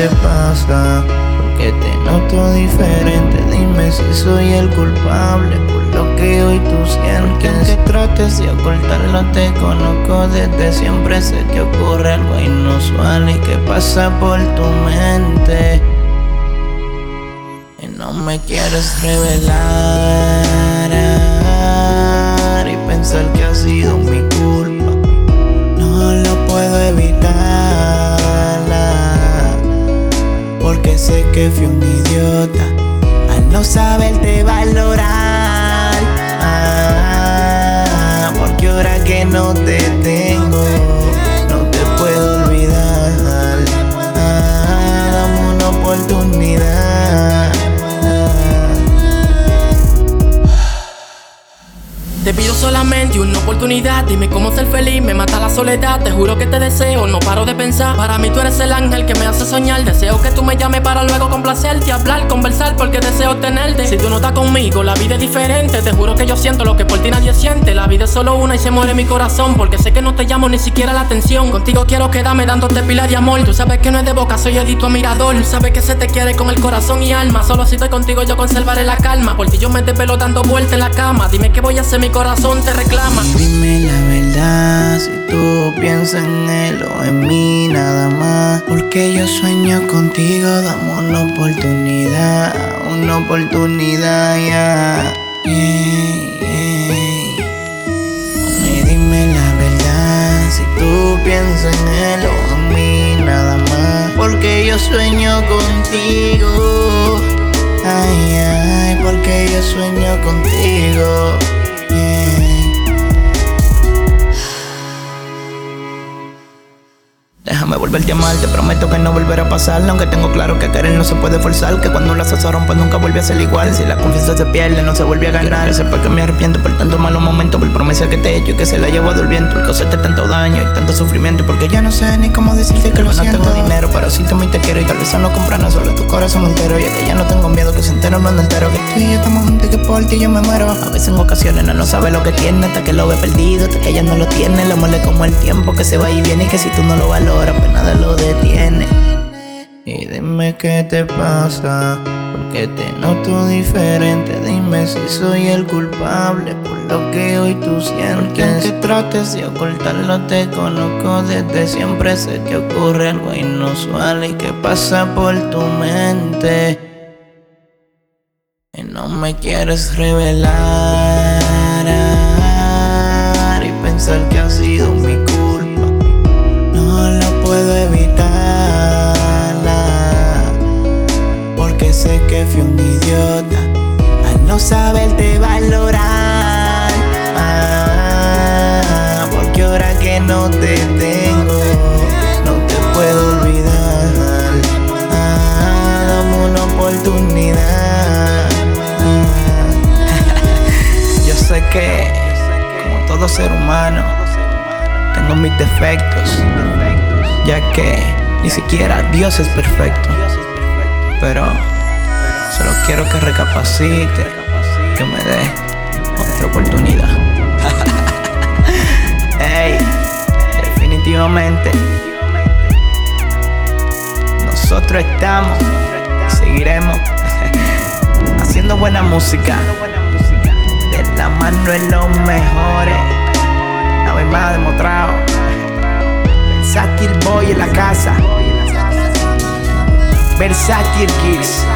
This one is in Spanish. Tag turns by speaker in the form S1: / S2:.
S1: te pasa, porque te noto diferente. Dime si soy el culpable por lo que hoy tú sientes. Que trates de ocultarlo, te conozco desde siempre. Sé que ocurre algo inusual y que pasa por tu mente. Y no me quieres revelar y pensar que ha sido mi que fui un idiota al no saberte valorar. Ah, porque ahora que no te
S2: solamente una oportunidad, dime cómo ser feliz, me mata la soledad, te juro que te deseo, no paro de pensar. Para mí tú eres el ángel que me hace soñar, deseo que tú me llames para luego complacerte, hablar, conversar, porque deseo tenerte. Si tú no estás conmigo, la vida es diferente, te juro que yo siento lo que por ti nadie siente. La vida es solo una y se muere mi corazón, porque sé que no te llamo ni siquiera la atención. Contigo quiero quedarme dándote pila de amor, tú sabes que no es de boca, soy edito mirador. Tú sabes que se te quiere con el corazón y alma, solo si estoy contigo yo conservaré la calma, porque yo me desvelo dando vueltas en la cama. Dime qué voy a hacer, mi corazón te
S1: Dime la verdad, si tú piensas en él o en mí nada más. Porque yo sueño contigo, dame una oportunidad, una oportunidad ya. Yeah, yeah. Y dime la verdad, si tú piensas en él o en mí nada más. Porque yo sueño contigo. Ay, ay, porque yo sueño contigo. Volverte a amar, te prometo que no volverá a pasar Aunque tengo claro que querer no se puede forzar Que cuando las se rompe nunca vuelve a ser igual. Si la confianza se pierde no se vuelve a ganar. Que sepa que me arrepiento por tantos malos momentos Por promesa que te he hecho y que se la llevo del viento Por causarte tanto daño y tanto sufrimiento Porque ya no sé ni cómo decirte que lo siento No tengo dinero pero sí te y te quiero Y tal vez no comprar nada solo tu corazón entero Y es que ya no tengo miedo que se entere el mundo entero Que tú y yo estamos juntos y que por ti yo me muero. A veces en ocasiones no, no sabe lo que tiene Hasta que lo ve perdido, hasta que ella no lo tiene. Lo muele como el tiempo que se va y viene Y que si tú no lo valoras pues lo detiene. Y dime qué te pasa Porque te noto diferente. Dime si soy el culpable Por lo que hoy tú sientes. Aunque trates de ocultarlo te conozco desde siempre. Sé que ocurre algo inusual Y que pasa por tu mente. Y no me quieres revelar. Y pensar que saberte valorar Ah, Porque ahora que no te tengo No te puedo olvidar Ah, Dame una oportunidad. Yo sé que, como todo ser humano, tengo mis defectos, ya que ni siquiera Dios es perfecto. Pero solo quiero que recapacite, me dé otra oportunidad. Hey, definitivamente, nosotros estamos, seguiremos haciendo buena música de la mano en los mejores. Una vez más demostrado. Versátil Boy en la casa. Versátil Kids.